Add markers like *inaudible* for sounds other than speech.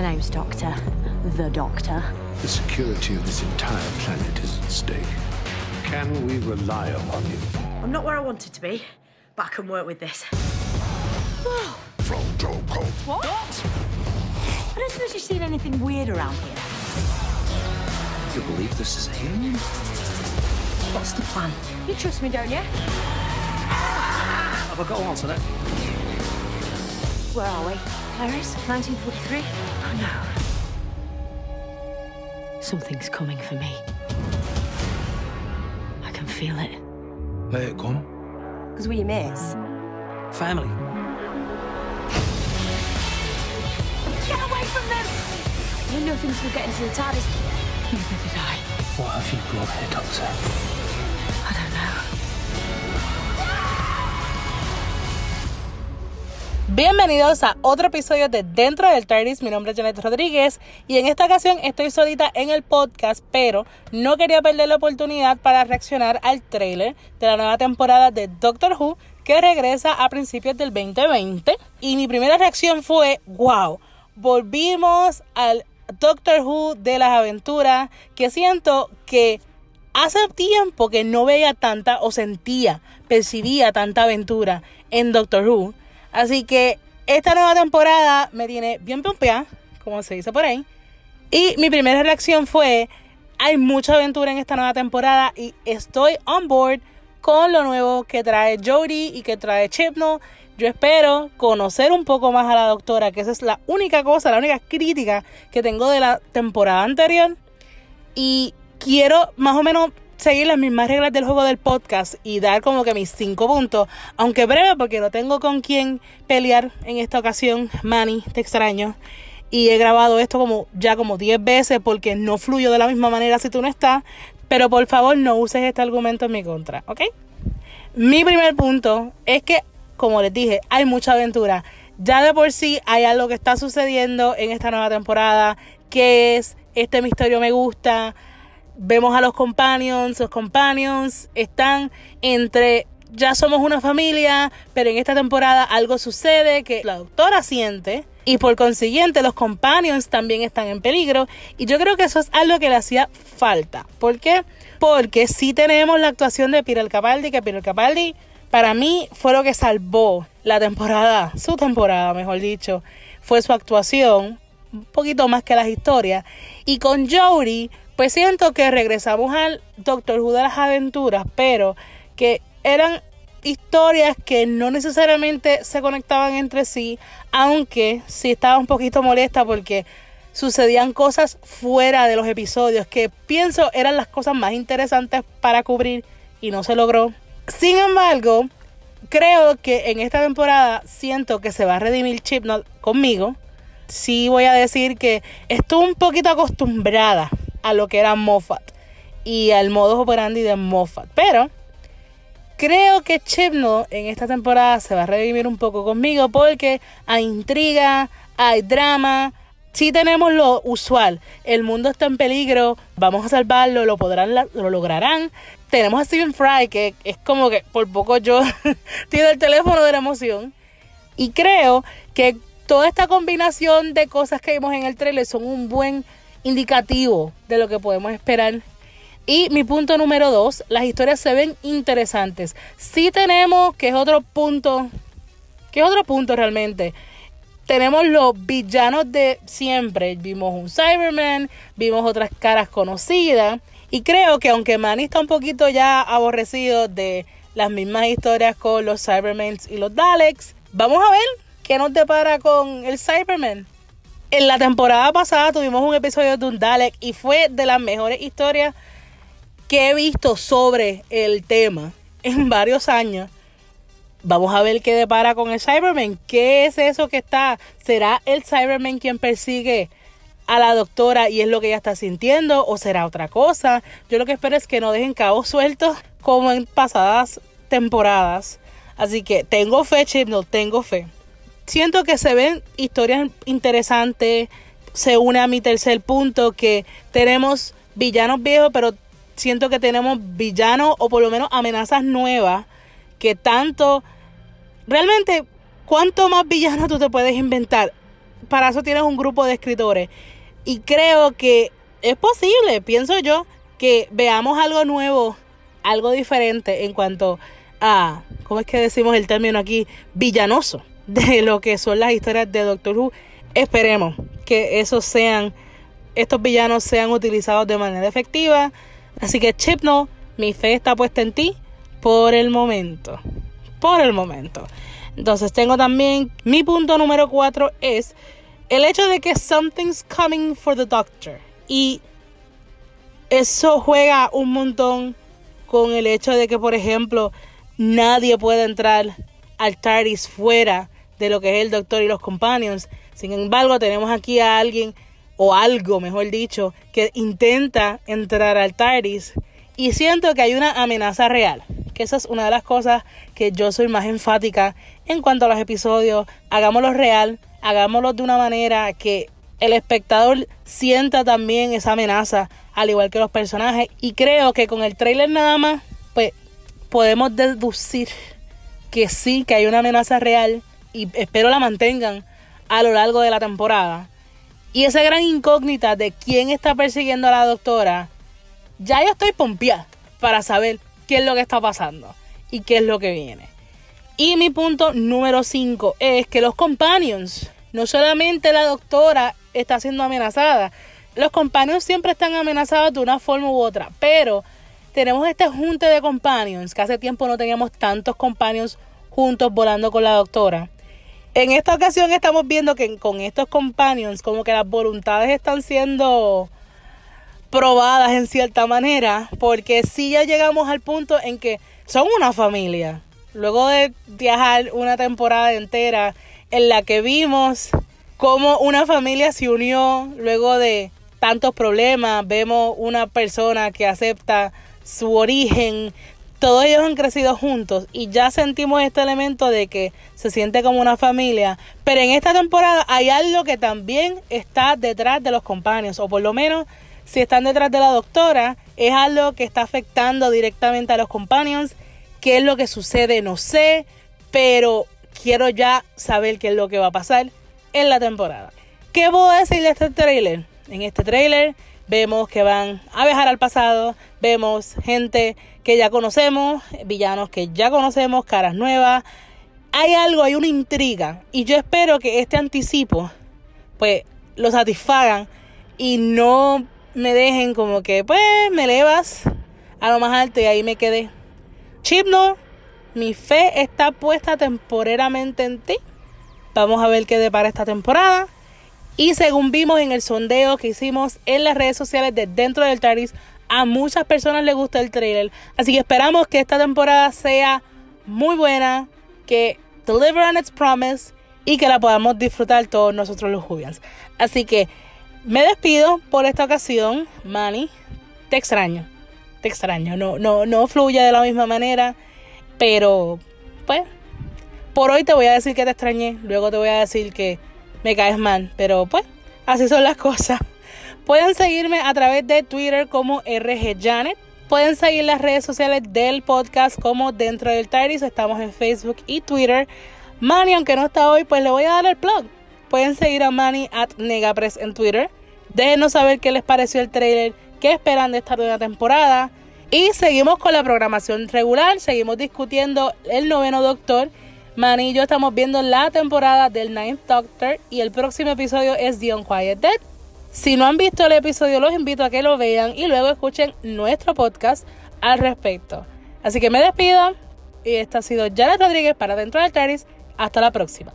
The name's Doctor. The Doctor. The security of this entire planet is at stake. Can we rely upon you? I'm not where I wanted to be, but I can work with this. From Joe Colt. What? I don't suppose you've seen anything weird around here. You believe this is alien? What's the plan? You trust me, don't you? Have I got to answer that? Where are we? Paris, 1943? Oh no. Something's coming for me. I can feel it. Let it come. Because we're your mates. Family. Get away from them! You know things will get into the TARDIS. Neither did I. What have you brought here, Doctor? Bienvenidos a otro episodio de Dentro del TARDIS. Mi nombre es Janet Rodríguez y en esta ocasión estoy solita en el podcast, pero no quería perder la oportunidad para reaccionar al trailer de la nueva temporada de Doctor Who que regresa a principios del 2020. Y mi primera reacción fue, wow, volvimos al Doctor Who de las aventuras que siento que hace tiempo que no veía tanta o sentía, percibía tanta aventura en Doctor Who. Así que esta nueva temporada me tiene bien pompeada, como se dice por ahí. Y mi primera reacción fue, hay mucha aventura en esta nueva temporada y estoy on board con lo nuevo que trae Jodie y que trae Chibnall. Yo espero conocer un poco más a la doctora, que esa es la única cosa, la única crítica que tengo de la temporada anterior. Y quiero más o menos seguir las mismas reglas del juego del podcast y dar como que mis cinco puntos, aunque breve porque no tengo con quién pelear en esta ocasión. Manny, te extraño. Y he grabado esto como ya como 10 veces porque no fluyo de la misma manera si tú no estás. Pero por favor no uses este argumento en mi contra, ¿ok? Mi primer punto es que, como les dije, hay mucha aventura. Ya de por sí hay algo que está sucediendo en esta nueva temporada, que es este misterio me gusta. Vemos a los companions, los companions están entre ya somos una familia, pero en esta temporada algo sucede que la doctora siente y por consiguiente los companions también están en peligro y yo creo que eso es algo que le hacía falta. ¿Por qué? Porque sí tenemos la actuación de Peter Capaldi, que Peter Capaldi para mí fue lo que salvó la temporada, su temporada, mejor dicho, fue su actuación, un poquito más que las historias. Y con Jodie, pues siento que regresamos al Doctor Who de las aventuras, pero que eran historias que no necesariamente se conectaban entre sí, aunque sí estaba un poquito molesta porque sucedían cosas fuera de los episodios que pienso eran las cosas más interesantes para cubrir y no se logró. Sin embargo, creo que en esta temporada siento que se va a redimir Chipnot conmigo. Sí voy a decir que estuve un poquito acostumbrada a lo que era Moffat y al modo operandi de Moffat, pero creo que Chibnall en esta temporada se va a redimir un poco conmigo porque hay intriga, hay drama. Sí tenemos lo usual, el mundo está en peligro, vamos a salvarlo, lo podrán, lo lograrán. Tenemos a Stephen Fry que es como que por poco yo *laughs* tiro el teléfono de la emoción. Y creo que toda esta combinación de cosas que vimos en el trailer son un buen indicativo de lo que podemos esperar y mi punto número dos, las historias se ven interesantes. Sí tenemos, que es otro punto, que es otro punto realmente. Tenemos los villanos de siempre. Vimos un Cyberman, vimos otras caras conocidas. Y creo que aunque Manny está un poquito ya aborrecido de las mismas historias con los Cybermen y los Daleks, vamos a ver qué nos depara con el Cyberman. En la temporada pasada tuvimos un episodio de un Dalek y fue de las mejores historias que he visto sobre el tema en *laughs* varios años. Vamos a ver qué depara con el Cyberman. ¿Qué es eso que está? ¿Será el Cyberman quien persigue a la doctora y es lo que ella está sintiendo? ¿O será otra cosa? Yo lo que espero es que no dejen cabos *laughs* sueltos como en pasadas temporadas. Así que tengo fe, Chip, no tengo fe. Siento que se ven historias interesantes. Se une a mi tercer punto que tenemos villanos viejos, pero siento que tenemos villanos o por lo menos amenazas nuevas que tanto... Realmente, ¿cuánto más villanos tú te puedes inventar? para eso tienes un grupo de escritores. Y creo que es posible, pienso yo, que veamos algo nuevo, algo diferente en cuanto a, ¿cómo es que decimos el término aquí? Villanoso de lo que son las historias de Doctor Who. Esperemos que esos sean, estos villanos sean utilizados de manera efectiva. Así que Chipno, mi fe está puesta en ti por el momento. Por el momento. Entonces tengo también mi punto número 4 es el hecho de que something's coming for the doctor. Y eso juega un montón con el hecho de que, por ejemplo, nadie puede entrar al TARDIS fuera de lo que es el doctor y los companions. Sin embargo, tenemos aquí a alguien, o algo, mejor dicho, que intenta entrar al TARDIS. Y siento que hay una amenaza real. Que esa es una de las cosas que yo soy más enfática en cuanto a los episodios. Hagámoslo real, hagámoslo de una manera que el espectador sienta también esa amenaza, al igual que los personajes. Y creo que con el trailer nada más, pues podemos deducir que sí, que hay una amenaza real y espero la mantengan a lo largo de la temporada. Y esa gran incógnita de quién está persiguiendo a la doctora, ya yo estoy pompeada para saber qué es lo que está pasando y qué es lo que viene. Y mi punto número 5 es que los companions, no solamente la doctora está siendo amenazada, los companions siempre están amenazados de una forma u otra, pero tenemos este junte de companions, que hace tiempo no teníamos tantos companions juntos volando con la doctora. En esta ocasión estamos viendo que con estos companions como que las voluntades están siendo probadas en cierta manera, porque si ya llegamos al punto en que son una familia. Luego de viajar una temporada entera en la que vimos cómo una familia se unió luego de tantos problemas, vemos una persona que acepta su origen, todos ellos han crecido juntos y ya sentimos este elemento de que se siente como una familia. Pero en esta temporada hay algo que también está detrás de los compañeros, o por lo menos si están detrás de la doctora, es algo que está afectando directamente a los compañeros. ¿Qué es lo que sucede? No sé, pero quiero ya saber qué es lo que va a pasar en la temporada. ¿Qué puedo decir de este trailer? En este trailer vemos que van a viajar al pasado, vemos gente que ya conocemos, villanos que ya conocemos, caras nuevas. Hay algo, hay una intriga y yo espero que este anticipo pues lo satisfagan y no me dejen como que pues me elevas a lo más alto y ahí me quedé. Chipno, mi fe está puesta temporeramente en ti. Vamos a ver qué depara esta temporada. Y según vimos en el sondeo que hicimos en las redes sociales de dentro del TARDIS, a muchas personas les gusta el trailer. Así que esperamos que esta temporada sea muy buena, que deliver on its promise y que la podamos disfrutar todos nosotros los Jubians. Así que me despido por esta ocasión, Manny. Te extraño, te extraño. No, no, no fluye de la misma manera, pero pues por hoy te voy a decir que te extrañé. Luego te voy a decir que me caes mal. Pero pues, así son las cosas. Pueden seguirme a través de Twitter como RGJanet. Pueden seguir las redes sociales del podcast como Dentro del TARDIS. Estamos en Facebook y Twitter. Manny, aunque no está hoy, pues le voy a dar el plug. Pueden seguir a Manny at Negapress en Twitter. Déjenos saber qué les pareció el trailer, qué esperan de esta nueva temporada. Y seguimos con la programación regular. Seguimos discutiendo el noveno Doctor Manny y yo estamos viendo la temporada del Ninth Doctor y el próximo episodio es The Unquiet Dead. Si no han visto el episodio, los invito a que lo vean y luego escuchen nuestro podcast al respecto. Así que me despido y esta ha sido Janet Rodríguez para Dentro del Taris. Hasta la próxima.